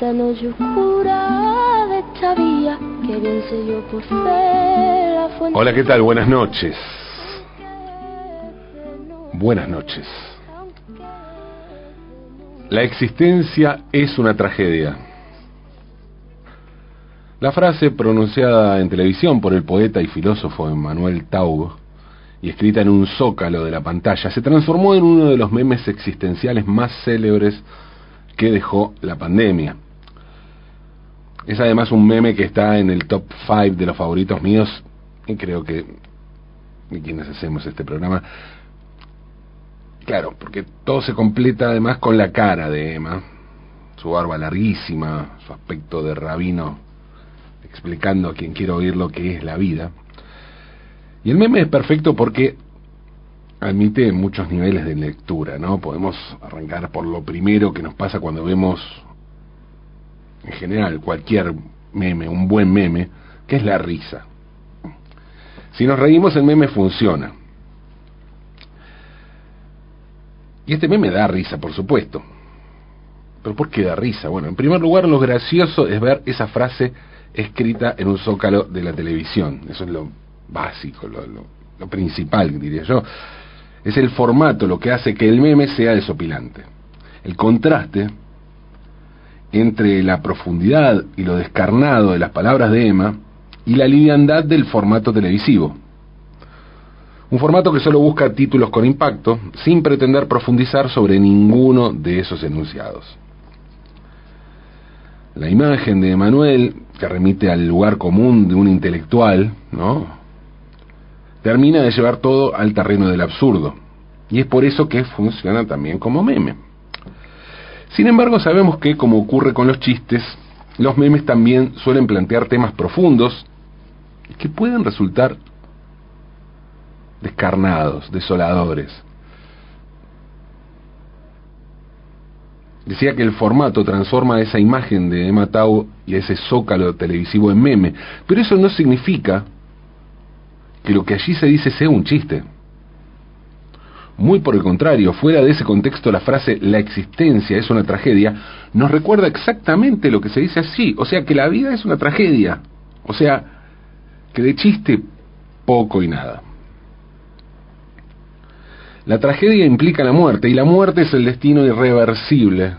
oscura de esta yo por fe la Hola, ¿qué tal? Buenas noches. Buenas noches. La existencia es una tragedia. La frase pronunciada en televisión por el poeta y filósofo Emmanuel Taub y escrita en un zócalo de la pantalla se transformó en uno de los memes existenciales más célebres que dejó la pandemia. Es además un meme que está en el top 5 de los favoritos míos y creo que quienes hacemos este programa claro, porque todo se completa además con la cara de Emma, su barba larguísima, su aspecto de rabino explicando a quien quiere oír lo que es la vida. Y el meme es perfecto porque admite muchos niveles de lectura, ¿no? Podemos arrancar por lo primero que nos pasa cuando vemos, en general, cualquier meme, un buen meme, que es la risa. Si nos reímos, el meme funciona. Y este meme da risa, por supuesto. ¿Pero por qué da risa? Bueno, en primer lugar, lo gracioso es ver esa frase escrita en un zócalo de la televisión. Eso es lo básico, lo, lo, lo principal, diría yo. Es el formato lo que hace que el meme sea desopilante. El contraste entre la profundidad y lo descarnado de las palabras de Emma y la liviandad del formato televisivo. Un formato que solo busca títulos con impacto, sin pretender profundizar sobre ninguno de esos enunciados. La imagen de Emanuel, que remite al lugar común de un intelectual, ¿no? Termina de llevar todo al terreno del absurdo. Y es por eso que funciona también como meme. Sin embargo, sabemos que, como ocurre con los chistes, los memes también suelen plantear temas profundos que pueden resultar descarnados, desoladores. Decía que el formato transforma esa imagen de Emma Tau y ese zócalo televisivo en meme, pero eso no significa que lo que allí se dice sea un chiste. Muy por el contrario, fuera de ese contexto la frase la existencia es una tragedia nos recuerda exactamente lo que se dice así, o sea que la vida es una tragedia, o sea que de chiste poco y nada. La tragedia implica la muerte y la muerte es el destino irreversible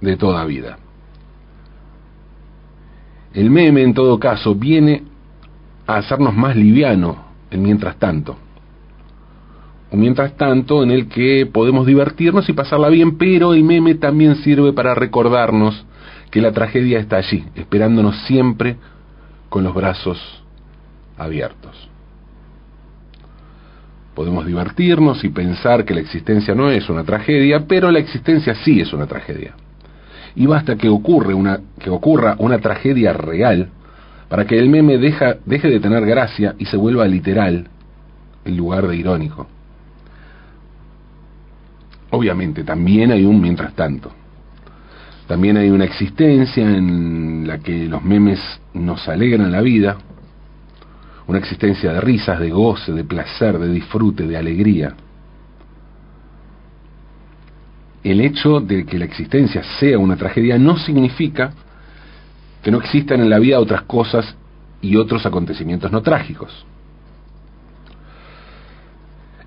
de toda vida. El meme, en todo caso, viene a hacernos más liviano en mientras tanto. Mientras tanto en el que podemos divertirnos y pasarla bien, pero el meme también sirve para recordarnos que la tragedia está allí, esperándonos siempre con los brazos abiertos. Podemos divertirnos y pensar que la existencia no es una tragedia, pero la existencia sí es una tragedia. Y basta que, ocurre una, que ocurra una tragedia real para que el meme deja, deje de tener gracia y se vuelva literal en lugar de irónico. Obviamente, también hay un mientras tanto. También hay una existencia en la que los memes nos alegran la vida, una existencia de risas, de goce, de placer, de disfrute, de alegría. El hecho de que la existencia sea una tragedia no significa que no existan en la vida otras cosas y otros acontecimientos no trágicos.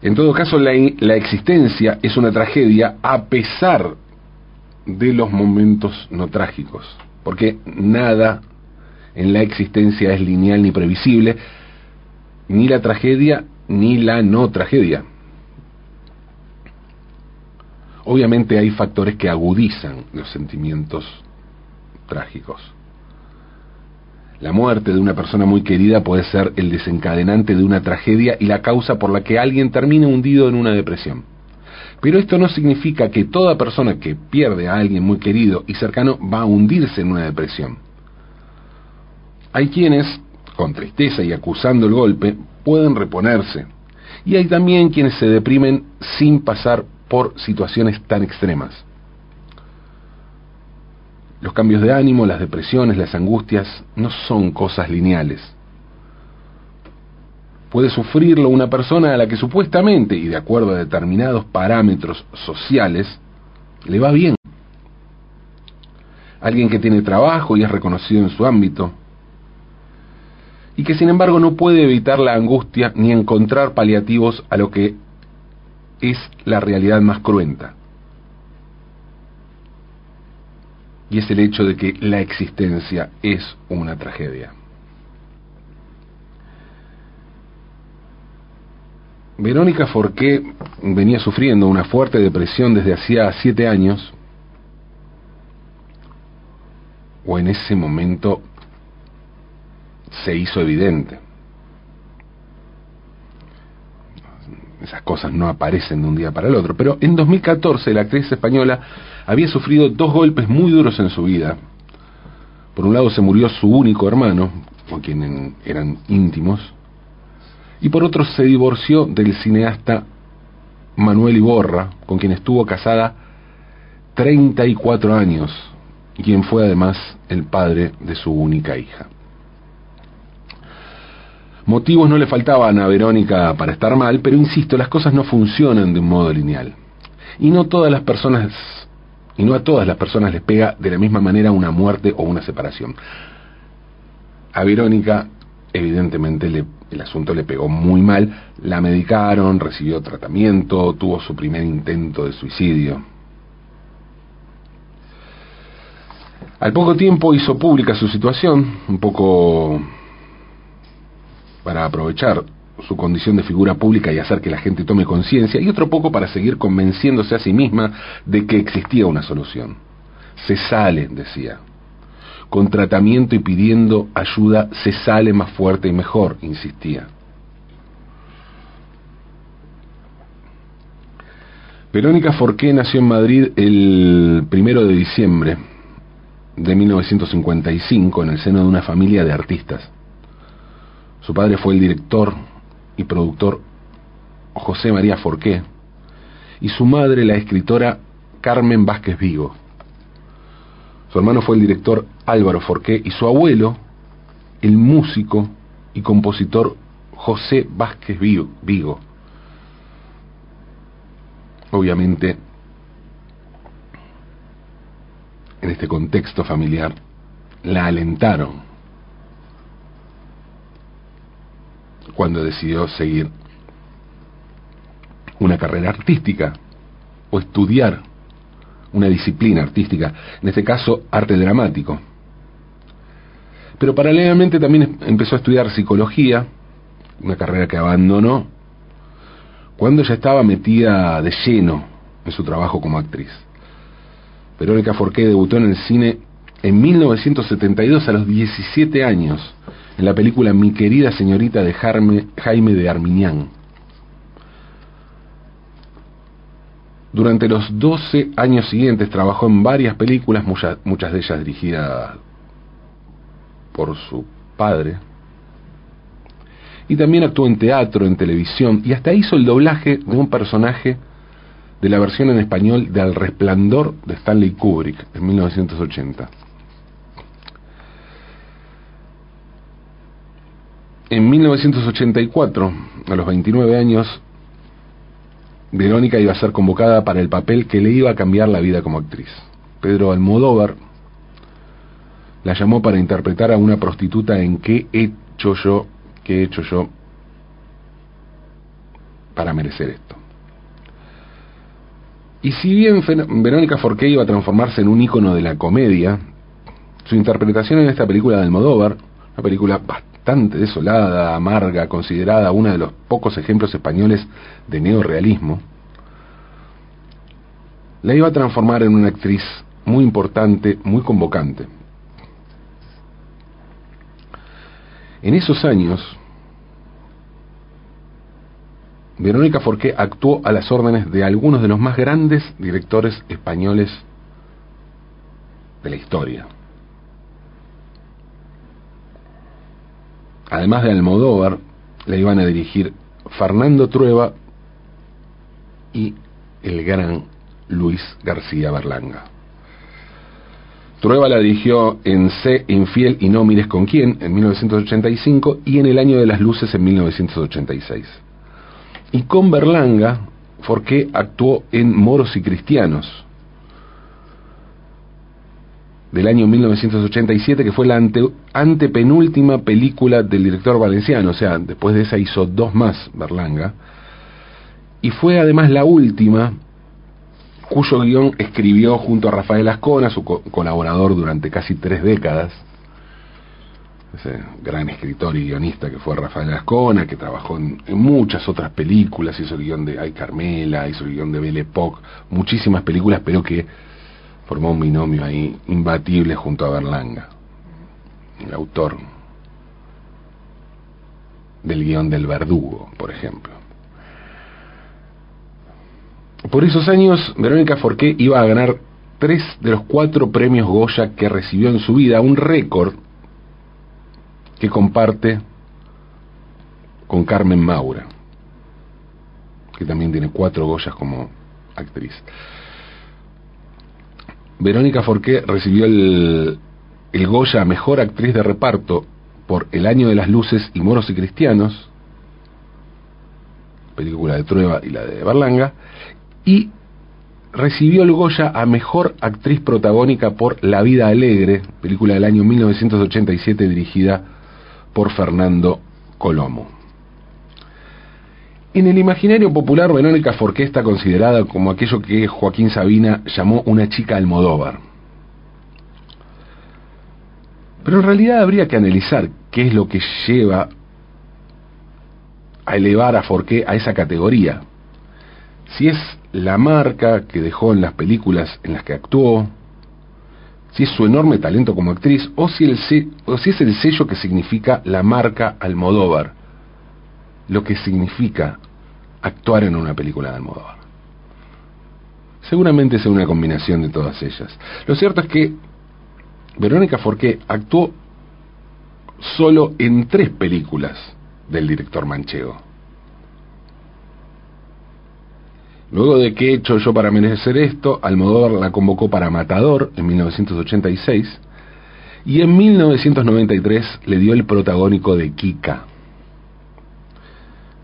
En todo caso, la, existencia es una tragedia a pesar de los momentos no trágicos, porque nada en la existencia es lineal ni previsible, ni la tragedia ni la no tragedia. Obviamente hay factores que agudizan los sentimientos trágicos. La muerte de una persona muy querida puede ser el desencadenante de una tragedia y la causa por la que alguien termine hundido en una depresión. Pero esto no significa que toda persona que pierde a alguien muy querido y cercano va a hundirse en una depresión. Hay quienes, con tristeza y acusando el golpe, pueden reponerse. Y hay también quienes se deprimen sin pasar por situaciones tan extremas. Los cambios de ánimo, las depresiones, las angustias no son cosas lineales. Puede sufrirlo una persona a la que supuestamente, y de acuerdo a determinados parámetros sociales, le va bien. alguien que tiene trabajo y es reconocido en su ámbito, y que sin embargo no puede evitar la angustia ni encontrar paliativos a lo que es la realidad más cruenta. Y es el hecho de que la existencia es una tragedia. Verónica Forqué venía sufriendo una fuerte depresión desde hacía siete años, o en ese momento se hizo evidente. Esas cosas no aparecen de un día para el otro, pero en 2014 la actriz española había sufrido dos golpes muy duros en su vida. Por un lado se murió su único hermano, con quien eran íntimos, y por otro se divorció del cineasta Manuel Iborra, con quien estuvo casada 34 años, y quien fue además el padre de su única hija. Motivos no le faltaban a Verónica para estar mal, pero insisto, las cosas no funcionan de un modo lineal. Y no todas las personas y no a todas las personas les pega de la misma manera una muerte o una separación. A Verónica evidentemente el asunto le pegó muy mal, la medicaron, recibió tratamiento, tuvo su primer intento de suicidio. Al poco tiempo hizo pública su situación, un poco para aprovechar su condición de figura pública y hacer que la gente tome conciencia, y otro poco para seguir convenciéndose a sí misma de que existía una solución. Se sale, decía, con tratamiento y pidiendo ayuda se sale más fuerte y mejor, insistía. Verónica Forqué nació en Madrid el primero de diciembre de 1955 en el seno de una familia de artistas. Su padre fue el director y productor José María Forqué y su madre la escritora Carmen Vázquez Vigo. Su hermano fue el director Álvaro Forqué y su abuelo, el músico y compositor José Vázquez Vigo. Obviamente, en este contexto familiar, la alentaron cuando decidió seguir una carrera artística o estudiar una disciplina artística, en este caso arte dramático. Pero paralelamente también empezó a estudiar psicología, una carrera que abandonó cuando ya estaba metida de lleno en su trabajo como actriz. Verónica Forqué debutó en el cine en 1972 a los 17 años en la película Mi querida señorita de Jaime de Arminián. Durante los 12 años siguientes trabajó en varias películas, muchas, muchas de ellas dirigidas por su padre. Y también actuó en teatro, en televisión, y hasta hizo el doblaje de un personaje de la versión en español de Al Resplandor de Stanley Kubrick en 1980. En 1984, a los 29 años, Verónica iba a ser convocada para el papel que le iba a cambiar la vida como actriz. Pedro Almodóvar la llamó para interpretar a una prostituta en qué he hecho yo, qué he hecho yo para merecer esto. Y si bien Verónica Forqué iba a transformarse en un ícono de la comedia, su interpretación en esta película de Almodóvar, una película bastante desolada, amarga, considerada uno de los pocos ejemplos españoles de neorealismo, la iba a transformar en una actriz muy importante, muy convocante. En esos años, Verónica Forqué actuó a las órdenes de algunos de los más grandes directores españoles de la historia. Además de Almodóvar, le iban a dirigir Fernando Trueba y el gran Luis García Berlanga. Trueba la dirigió en C, Infiel y No mires con quién en 1985 y en El año de las luces en 1986. Y con Berlanga, Forqué actuó en Moros y Cristianos. Del año 1987, que fue la ante, antepenúltima película del director valenciano, o sea, después de esa hizo dos más Berlanga, y fue además la última cuyo guion escribió junto a Rafael Ascona, su colaborador durante casi tres décadas, ese gran escritor y guionista que fue Rafael Ascona, que trabajó en, muchas otras películas, hizo el guion de Ay Carmela, hizo el guion de Belle Époque, muchísimas películas, pero que formó un binomio ahí imbatible junto a Berlanga, el autor del guion del Verdugo, por ejemplo. Por esos años, Verónica Forqué iba a ganar tres de los cuatro premios Goya que recibió en su vida, un récord que comparte con Carmen Maura, que también tiene cuatro Goyas como actriz. Verónica Forqué recibió el, el Goya Mejor Actriz de Reparto por El Año de las Luces y Moros y Cristianos, película de Trueba y la de Berlanga, y recibió el Goya a Mejor Actriz Protagónica por La Vida Alegre, película del año 1987 dirigida por Fernando Colomo. En el imaginario popular, Verónica Forqué está considerada como aquello que Joaquín Sabina llamó una chica Almodóvar. Pero en realidad habría que analizar qué es lo que lleva a elevar a Forqué a esa categoría. Si es la marca que dejó en las películas en las que actuó, si es su enorme talento como actriz o si, el, o si es el sello que significa la marca Almodóvar, lo que significa actuar en una película de Almodóvar. Seguramente es una combinación de todas ellas. Lo cierto es que Verónica Forqué actuó solo en tres películas del director manchego. Luego de que he hecho yo para merecer esto, Almodóvar la convocó para Matador en 1986 y en 1993 le dio el protagónico de Kika.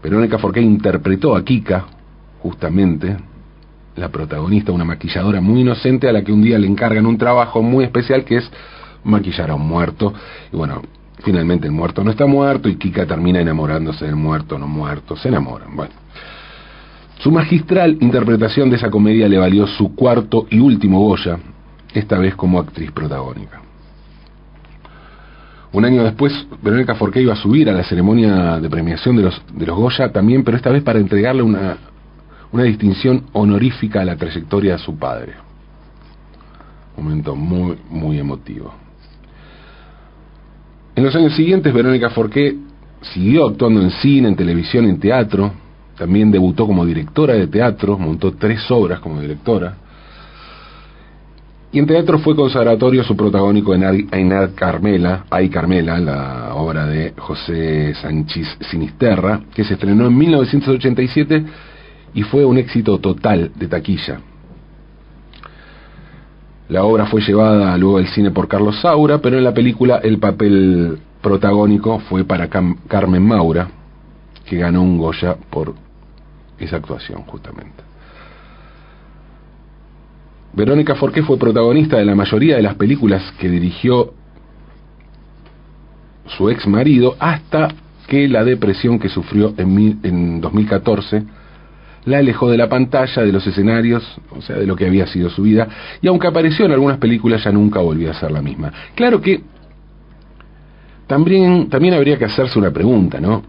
Verónica Forqué interpretó a Kika, justamente, la protagonista, una maquilladora muy inocente a la que un día le encargan un trabajo muy especial que es maquillar a un muerto. Y bueno, finalmente el muerto no está muerto y Kika termina enamorándose del muerto no muerto, se enamoran. Bueno. Su magistral interpretación de esa comedia le valió su cuarto y último Goya, esta vez como actriz protagónica. Un año después, Verónica Forqué iba a subir a la ceremonia de premiación de los, de los Goya también, pero esta vez para entregarle una, una distinción honorífica a la trayectoria de su padre. Un momento muy, muy emotivo. En los años siguientes, Verónica Forqué siguió actuando en cine, en televisión, en teatro, también debutó como directora de teatro, montó tres obras como directora. Y en teatro fue consagratorio su protagónico en Ainar Carmela, Ay Carmela, la obra de José Sánchez Sinisterra, que se estrenó en 1987 y fue un éxito total de taquilla. La obra fue llevada luego al cine por Carlos Saura, pero en la película el papel protagónico fue para Carmen Maura, que ganó un Goya por esa actuación justamente. Verónica Forqué fue protagonista de la mayoría de las películas que dirigió su ex marido hasta que la depresión que sufrió en, en 2014 la alejó de la pantalla, de los escenarios, o sea, de lo que había sido su vida, y aunque apareció en algunas películas ya nunca volvió a ser la misma. Claro que también, también habría que hacerse una pregunta, ¿no?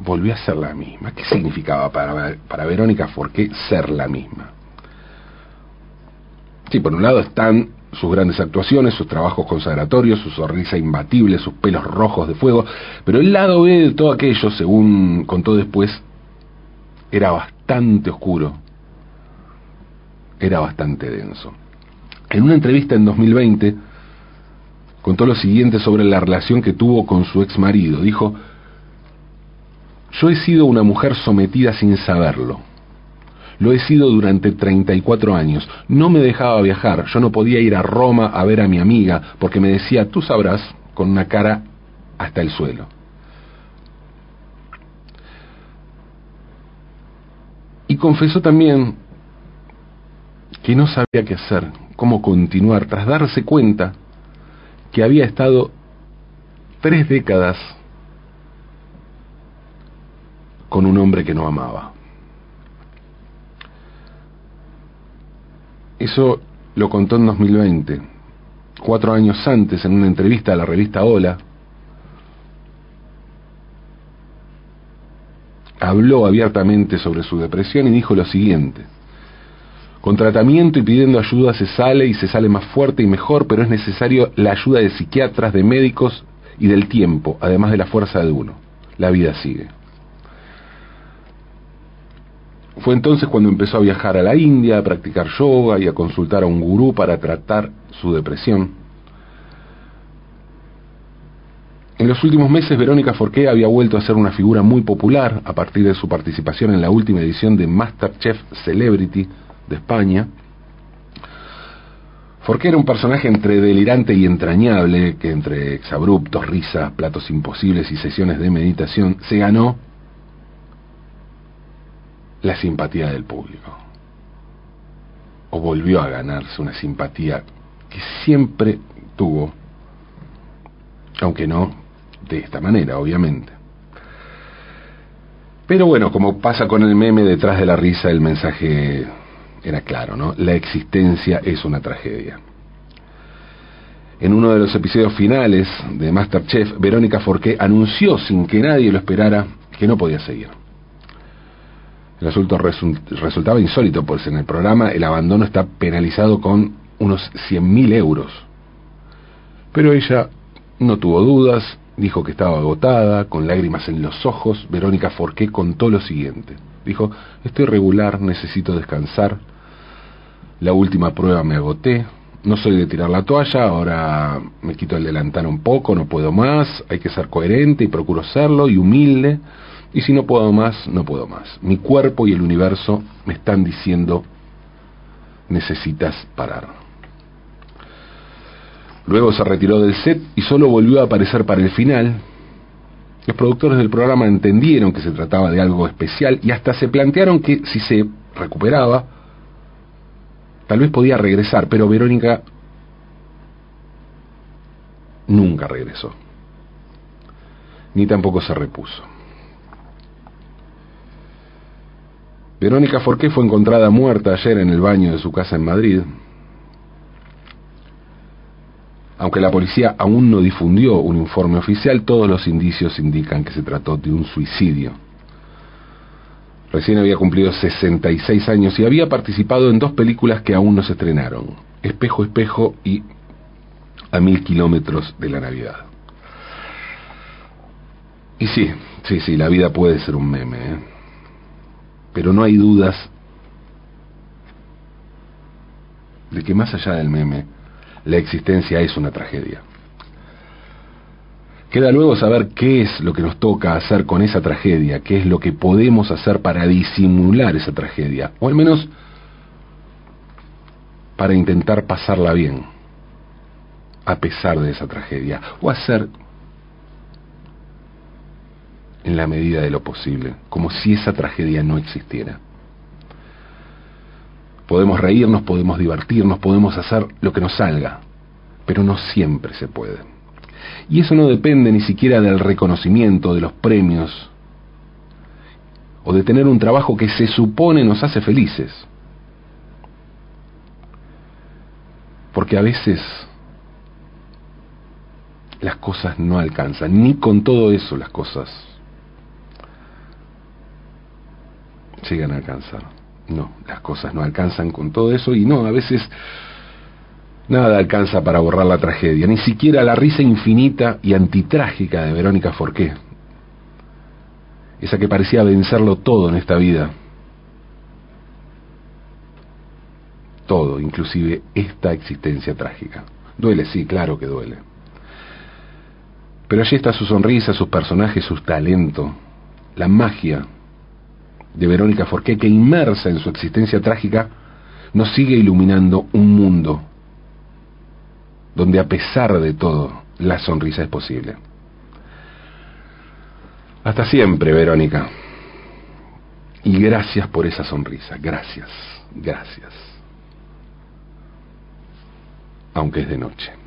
volvió a ser la misma. ¿Qué significaba para Verónica Forqué ser la misma? Sí, por un lado están sus grandes actuaciones, sus trabajos consagratorios, su sonrisa imbatible, sus pelos rojos de fuego, pero el lado B de todo aquello, según contó después, era bastante oscuro, era bastante denso. En una entrevista en 2020 contó lo siguiente sobre la relación que tuvo con su ex marido. Dijo, yo he sido una mujer sometida sin saberlo. Lo he sido durante 34 años. No me dejaba viajar. Yo no podía ir a Roma a ver a mi amiga porque me decía, tú sabrás, con una cara hasta el suelo. Y confesó también que no sabía qué hacer, cómo continuar, tras darse cuenta que había estado tres décadas con un hombre que no amaba. Eso lo contó en 2020, cuatro años antes, en una entrevista a la revista Hola. Habló abiertamente sobre su depresión y dijo lo siguiente. Con tratamiento y pidiendo ayuda se sale y se sale más fuerte y mejor, pero es necesario la ayuda de psiquiatras, de médicos y del tiempo, además de la fuerza de uno. La vida sigue. Fue entonces cuando empezó a viajar a la India, a practicar yoga y a consultar a un gurú para tratar su depresión. En los últimos meses, Verónica Forqué había vuelto a ser una figura muy popular a partir de su participación en la última edición de Masterchef Celebrity de España. Forqué era un personaje entre delirante y entrañable, que entre exabruptos, risas, platos imposibles y sesiones de meditación se ganó la simpatía del público. O volvió a ganarse una simpatía que siempre tuvo, aunque no de esta manera, obviamente. Pero bueno, como pasa con el meme detrás de la risa, el mensaje era claro, ¿no? La existencia es una tragedia. En uno de los episodios finales de Masterchef, Verónica Forqué anunció sin que nadie lo esperara que no podía seguir. El asunto resultaba insólito, pues en el programa el abandono está penalizado con unos 100.000 euros. Pero ella no tuvo dudas, dijo que estaba agotada, con lágrimas en los ojos. Verónica Forqué contó lo siguiente. Dijo, estoy regular, necesito descansar. La última prueba me agoté. No soy de tirar la toalla, ahora me quito el delantal un poco, no puedo más. Hay que ser coherente y procuro serlo y humilde y si no puedo más, no puedo más. Mi cuerpo y el universo me están diciendo, necesitas parar. Luego se retiró del set y solo volvió a aparecer para el final. Los productores del programa entendieron que se trataba de algo especial y hasta se plantearon que si se recuperaba, tal vez podía regresar, pero Verónica nunca regresó, ni tampoco se repuso. Verónica Forqué fue encontrada muerta ayer en el baño de su casa en Madrid. Aunque la policía aún no difundió un informe oficial, todos los indicios indican que se trató de un suicidio. Recién había cumplido 66 años y había participado en dos películas que aún no se estrenaron, Espejo, Espejo y A Mil Kilómetros de la Navidad. Y sí, sí, sí, la vida puede ser un meme. ¿eh? Pero no hay dudas de que más allá del meme, la existencia es una tragedia. Queda luego saber qué es lo que nos toca hacer con esa tragedia, qué es lo que podemos hacer para disimular esa tragedia, o al menos para intentar pasarla bien, a pesar de esa tragedia, o hacer en la medida de lo posible, como si esa tragedia no existiera. Podemos reírnos, podemos divertirnos, podemos hacer lo que nos salga, pero no siempre se puede. Y eso no depende ni siquiera del reconocimiento, de los premios, o de tener un trabajo que se supone nos hace felices. Porque a veces las cosas no alcanzan, ni con todo eso las cosas llegan a alcanzar. No, las cosas no alcanzan con todo eso y no, a veces nada alcanza para borrar la tragedia, ni siquiera la risa infinita y antitrágica de Verónica Forqué, esa que parecía vencerlo todo en esta vida. Todo, inclusive esta existencia trágica. Duele, sí, claro que duele. Pero allí está su sonrisa, sus personajes, su talento, la magia de Verónica Forqué, que inmersa en su existencia trágica, nos sigue iluminando un mundo donde a pesar de todo, la sonrisa es posible. Hasta siempre, Verónica. Y gracias por esa sonrisa. Gracias, gracias. aunque es de noche.